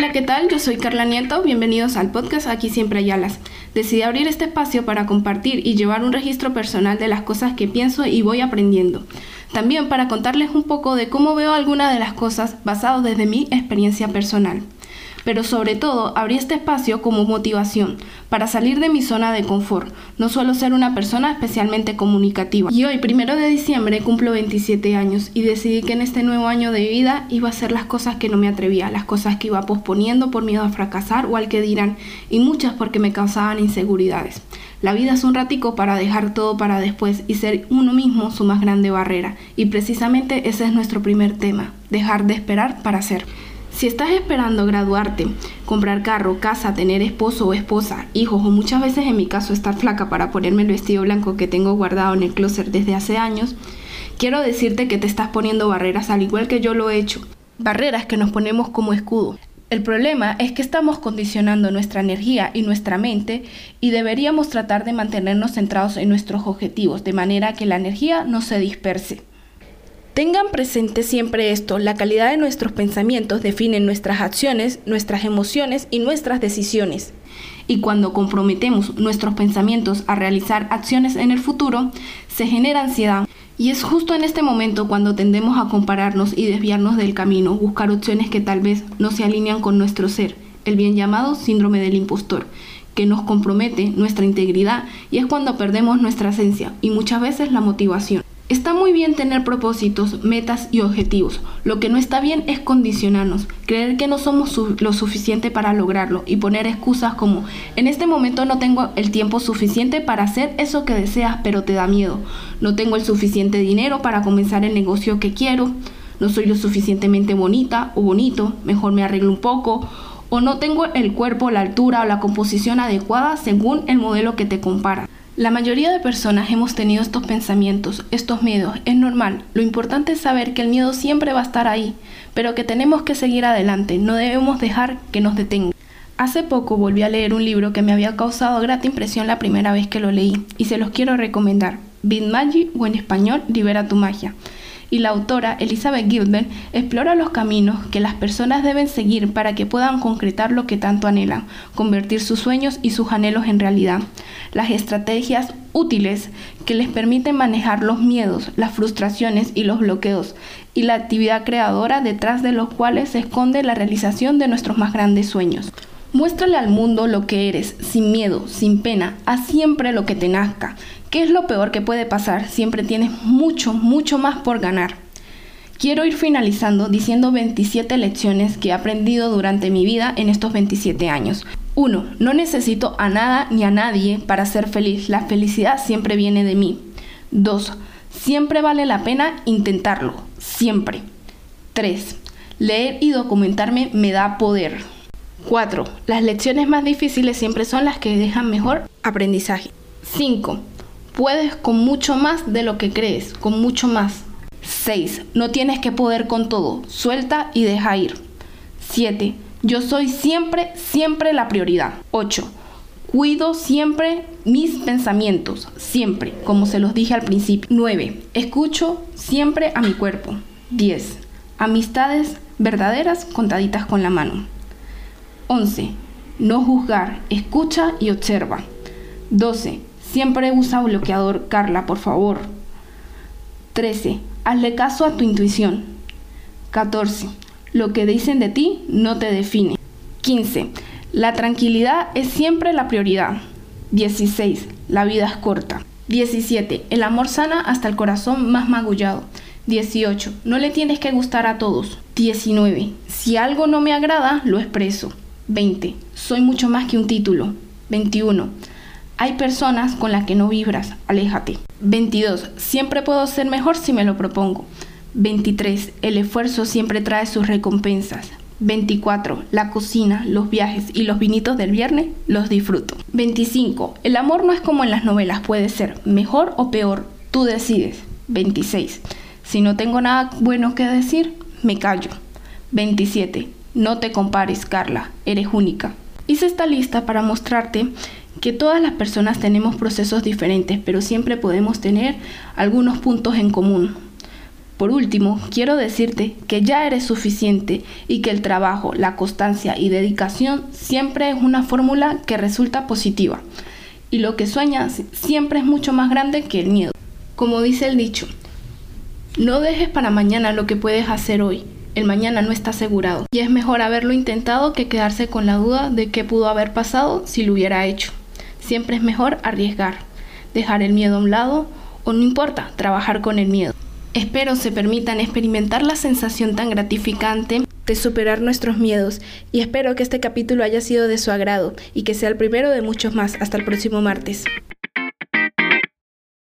Hola, ¿qué tal? Yo soy Carla Nieto, bienvenidos al podcast Aquí Siempre hay alas. Decidí abrir este espacio para compartir y llevar un registro personal de las cosas que pienso y voy aprendiendo. También para contarles un poco de cómo veo algunas de las cosas basado desde mi experiencia personal pero sobre todo abrí este espacio como motivación para salir de mi zona de confort. No suelo ser una persona especialmente comunicativa. Y hoy, primero de diciembre, cumplo 27 años y decidí que en este nuevo año de vida iba a hacer las cosas que no me atrevía, las cosas que iba posponiendo por miedo a fracasar o al que dirán, y muchas porque me causaban inseguridades. La vida es un ratico para dejar todo para después y ser uno mismo su más grande barrera. Y precisamente ese es nuestro primer tema, dejar de esperar para ser. Si estás esperando graduarte, comprar carro, casa, tener esposo o esposa, hijos o muchas veces en mi caso estar flaca para ponerme el vestido blanco que tengo guardado en el closet desde hace años, quiero decirte que te estás poniendo barreras al igual que yo lo he hecho. Barreras que nos ponemos como escudo. El problema es que estamos condicionando nuestra energía y nuestra mente y deberíamos tratar de mantenernos centrados en nuestros objetivos de manera que la energía no se disperse. Tengan presente siempre esto, la calidad de nuestros pensamientos define nuestras acciones, nuestras emociones y nuestras decisiones. Y cuando comprometemos nuestros pensamientos a realizar acciones en el futuro, se genera ansiedad. Y es justo en este momento cuando tendemos a compararnos y desviarnos del camino, buscar opciones que tal vez no se alinean con nuestro ser, el bien llamado síndrome del impostor, que nos compromete nuestra integridad y es cuando perdemos nuestra esencia y muchas veces la motivación. Está muy bien tener propósitos, metas y objetivos. Lo que no está bien es condicionarnos, creer que no somos lo suficiente para lograrlo y poner excusas como en este momento no tengo el tiempo suficiente para hacer eso que deseas pero te da miedo. No tengo el suficiente dinero para comenzar el negocio que quiero. No soy lo suficientemente bonita o bonito, mejor me arreglo un poco. O no tengo el cuerpo, la altura o la composición adecuada según el modelo que te compara. La mayoría de personas hemos tenido estos pensamientos, estos miedos, es normal. Lo importante es saber que el miedo siempre va a estar ahí, pero que tenemos que seguir adelante, no debemos dejar que nos detenga. Hace poco volví a leer un libro que me había causado grata impresión la primera vez que lo leí y se los quiero recomendar. Magic o en español Libera tu magia y la autora Elizabeth Gilbert explora los caminos que las personas deben seguir para que puedan concretar lo que tanto anhelan, convertir sus sueños y sus anhelos en realidad. Las estrategias útiles que les permiten manejar los miedos, las frustraciones y los bloqueos, y la actividad creadora detrás de los cuales se esconde la realización de nuestros más grandes sueños. Muéstrale al mundo lo que eres, sin miedo, sin pena, haz siempre lo que te nazca. ¿Qué es lo peor que puede pasar? Siempre tienes mucho, mucho más por ganar. Quiero ir finalizando diciendo 27 lecciones que he aprendido durante mi vida en estos 27 años. 1. No necesito a nada ni a nadie para ser feliz. La felicidad siempre viene de mí. 2. Siempre vale la pena intentarlo. Siempre. 3. Leer y documentarme me da poder. 4. Las lecciones más difíciles siempre son las que dejan mejor aprendizaje. 5. Puedes con mucho más de lo que crees, con mucho más. 6. No tienes que poder con todo, suelta y deja ir. 7. Yo soy siempre, siempre la prioridad. 8. Cuido siempre mis pensamientos, siempre, como se los dije al principio. 9. Escucho siempre a mi cuerpo. 10. Amistades verdaderas contaditas con la mano. 11. No juzgar, escucha y observa. 12. Siempre usa bloqueador, Carla, por favor. 13. Hazle caso a tu intuición. 14. Lo que dicen de ti no te define. 15. La tranquilidad es siempre la prioridad. 16. La vida es corta. 17. El amor sana hasta el corazón más magullado. 18. No le tienes que gustar a todos. 19. Si algo no me agrada, lo expreso. 20. Soy mucho más que un título. 21. Hay personas con las que no vibras, aléjate. 22. Siempre puedo ser mejor si me lo propongo. 23. El esfuerzo siempre trae sus recompensas. 24. La cocina, los viajes y los vinitos del viernes los disfruto. 25. El amor no es como en las novelas, puede ser mejor o peor, tú decides. 26. Si no tengo nada bueno que decir, me callo. 27. No te compares, Carla, eres única. Hice esta lista para mostrarte que todas las personas tenemos procesos diferentes, pero siempre podemos tener algunos puntos en común. Por último, quiero decirte que ya eres suficiente y que el trabajo, la constancia y dedicación siempre es una fórmula que resulta positiva. Y lo que sueñas siempre es mucho más grande que el miedo. Como dice el dicho, no dejes para mañana lo que puedes hacer hoy. El mañana no está asegurado. Y es mejor haberlo intentado que quedarse con la duda de qué pudo haber pasado si lo hubiera hecho. Siempre es mejor arriesgar, dejar el miedo a un lado o no importa, trabajar con el miedo. Espero se permitan experimentar la sensación tan gratificante de superar nuestros miedos y espero que este capítulo haya sido de su agrado y que sea el primero de muchos más. Hasta el próximo martes.